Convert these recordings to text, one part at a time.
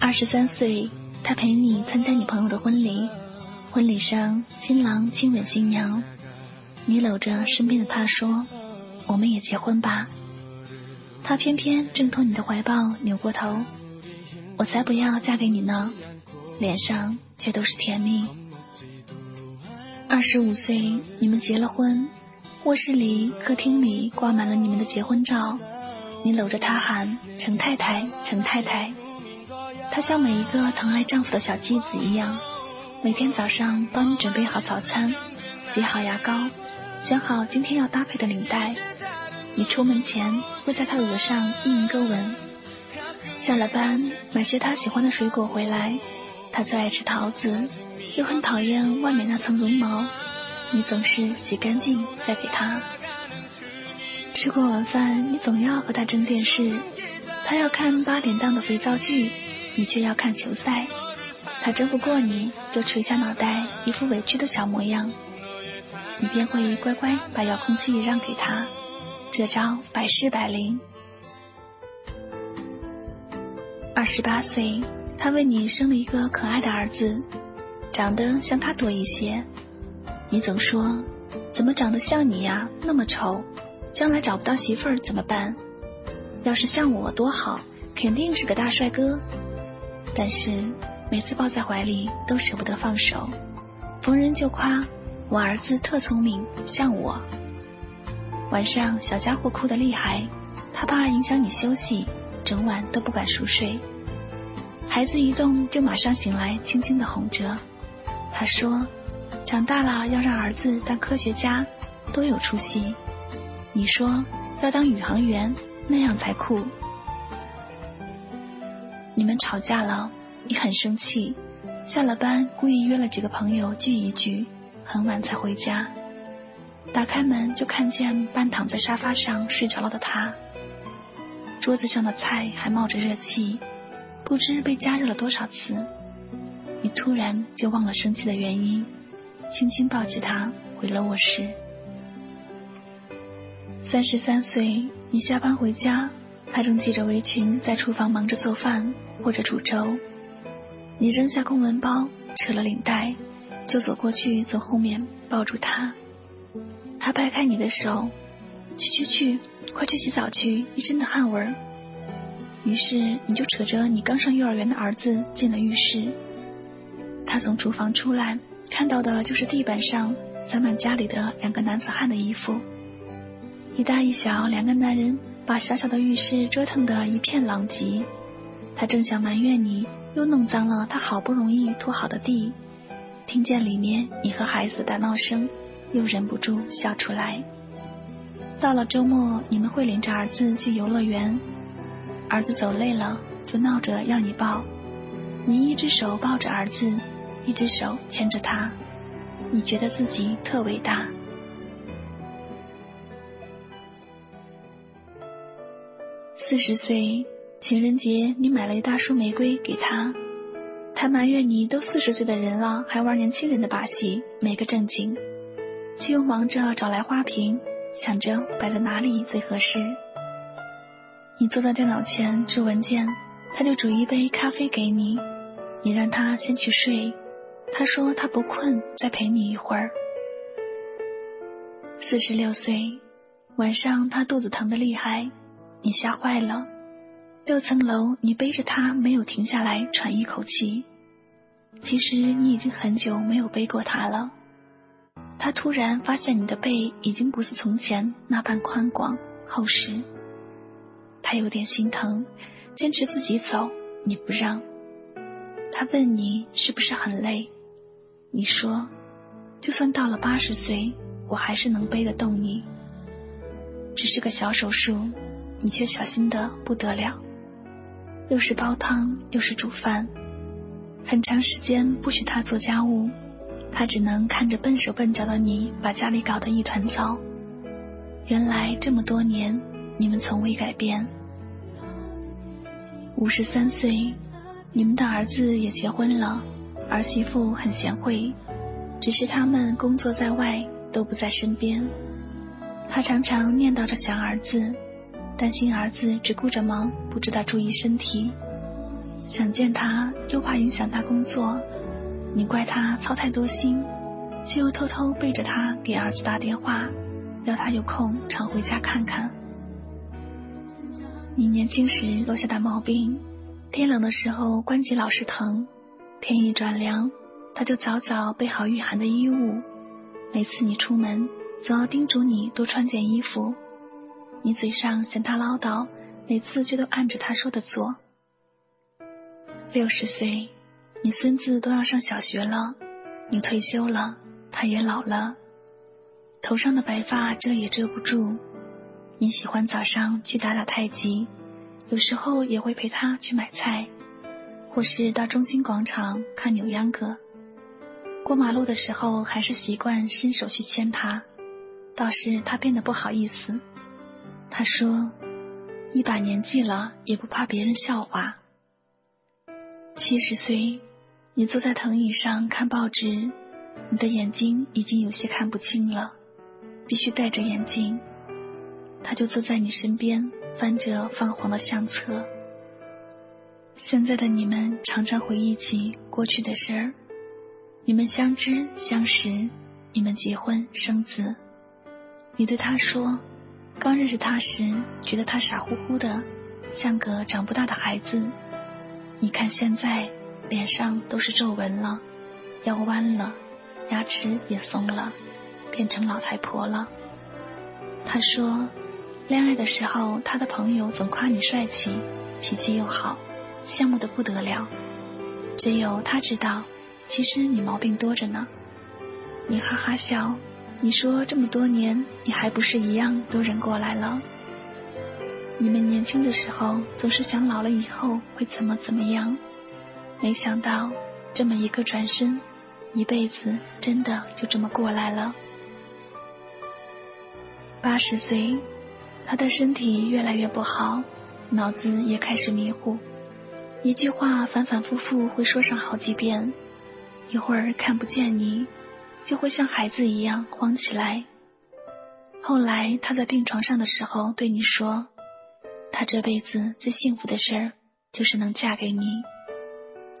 二十三岁，他陪你参加你朋友的婚礼，婚礼上新郎亲吻新娘，你搂着身边的他说：“我们也结婚吧。”他偏偏挣脱你的怀抱，扭过头：“我才不要嫁给你呢。”脸上却都是甜蜜。二十五岁，你们结了婚，卧室里、客厅里挂满了你们的结婚照。你搂着他喊：“程太太，程太太。”她像每一个疼爱丈夫的小妻子一样，每天早上帮你准备好早餐，挤好牙膏，选好今天要搭配的领带。你出门前会在她额上印一个吻。下了班买些她喜欢的水果回来，她最爱吃桃子，又很讨厌外面那层绒毛，你总是洗干净再给她。吃过晚饭，你总要和他争电视。他要看八点档的肥皂剧，你却要看球赛。他争不过你，就垂下脑袋，一副委屈的小模样。你便会乖乖把遥控器让给他，这招百试百灵。二十八岁，他为你生了一个可爱的儿子，长得像他多一些。你总说，怎么长得像你呀？那么丑。将来找不到媳妇儿怎么办？要是像我多好，肯定是个大帅哥。但是每次抱在怀里都舍不得放手，逢人就夸我儿子特聪明，像我。晚上小家伙哭得厉害，他怕影响你休息，整晚都不敢熟睡。孩子一动就马上醒来，轻轻的哄着。他说：“长大了要让儿子当科学家，多有出息。”你说要当宇航员，那样才酷。你们吵架了，你很生气，下了班故意约了几个朋友聚一聚，很晚才回家。打开门就看见半躺在沙发上睡着了的他，桌子上的菜还冒着热气，不知被加热了多少次。你突然就忘了生气的原因，轻轻抱起他回了卧室。三十三岁，你下班回家，他正系着围裙在厨房忙着做饭或者煮粥。你扔下公文包，扯了领带，就走过去，从后面抱住他。他掰开你的手，去去去，快去洗澡去，一身的汗味儿。于是你就扯着你刚上幼儿园的儿子进了浴室。他从厨房出来，看到的就是地板上散满家里的两个男子汉的衣服。一大一小两个男人把小小的浴室折腾得一片狼藉，他正想埋怨你又弄脏了他好不容易拖好的地，听见里面你和孩子的打闹声，又忍不住笑出来。到了周末，你们会领着儿子去游乐园，儿子走累了就闹着要你抱，你一只手抱着儿子，一只手牵着他，你觉得自己特伟大。四十岁情人节，你买了一大束玫瑰给他，他埋怨你都四十岁的人了，还玩年轻人的把戏，没个正经，却又忙着找来花瓶，想着摆在哪里最合适。你坐在电脑前织文件，他就煮一杯咖啡给你，你让他先去睡，他说他不困，再陪你一会儿。四十六岁晚上，他肚子疼得厉害。你吓坏了，六层楼，你背着他没有停下来喘一口气。其实你已经很久没有背过他了。他突然发现你的背已经不是从前那般宽广厚实，他有点心疼，坚持自己走，你不让。他问你是不是很累，你说，就算到了八十岁，我还是能背得动你。只是个小手术，你却小心的不得了，又是煲汤又是煮饭，很长时间不许他做家务，他只能看着笨手笨脚的你把家里搞得一团糟。原来这么多年，你们从未改变。五十三岁，你们的儿子也结婚了，儿媳妇很贤惠，只是他们工作在外，都不在身边。他常常念叨着想儿子，担心儿子只顾着忙，不知道注意身体。想见他，又怕影响他工作。你怪他操太多心，却又偷偷背着他给儿子打电话，要他有空常回家看看。你年轻时落下的毛病，天冷的时候关节老是疼，天一转凉，他就早早备好御寒的衣物。每次你出门，总要叮嘱你多穿件衣服。你嘴上嫌他唠叨，每次却都按着他说的做。六十岁，你孙子都要上小学了，你退休了，他也老了，头上的白发遮也遮不住。你喜欢早上去打打太极，有时候也会陪他去买菜，或是到中心广场看扭秧歌。过马路的时候还是习惯伸手去牵他，倒是他变得不好意思。他说：“一把年纪了，也不怕别人笑话。”七十岁，你坐在藤椅上看报纸，你的眼睛已经有些看不清了，必须戴着眼镜。他就坐在你身边，翻着泛黄的相册。现在的你们常常回忆起过去的事儿，你们相知相识，你们结婚生子。你对他说，刚认识他时觉得他傻乎乎的，像个长不大的孩子。你看现在，脸上都是皱纹了，腰弯了，牙齿也松了，变成老太婆了。他说。恋爱的时候，他的朋友总夸你帅气，脾气又好，羡慕的不得了。只有他知道，其实你毛病多着呢。你哈哈笑，你说这么多年，你还不是一样都忍过来了。你们年轻的时候总是想老了以后会怎么怎么样，没想到这么一个转身，一辈子真的就这么过来了。八十岁。他的身体越来越不好，脑子也开始迷糊，一句话反反复复会说上好几遍，一会儿看不见你，就会像孩子一样慌起来。后来他在病床上的时候对你说，他这辈子最幸福的事儿就是能嫁给你。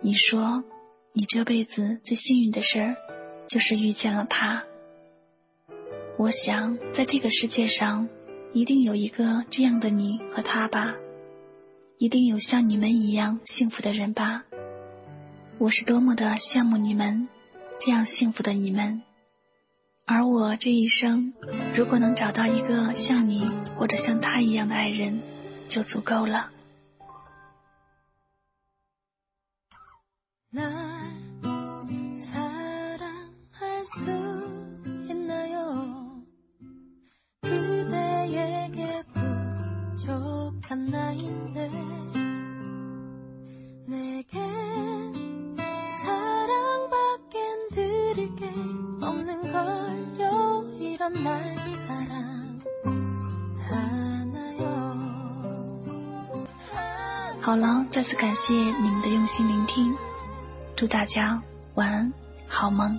你说，你这辈子最幸运的事儿就是遇见了他。我想，在这个世界上。一定有一个这样的你和他吧，一定有像你们一样幸福的人吧。我是多么的羡慕你们，这样幸福的你们。而我这一生，如果能找到一个像你或者像他一样的爱人，就足够了。好了，再次感谢你们的用心聆听，祝大家晚安，好梦。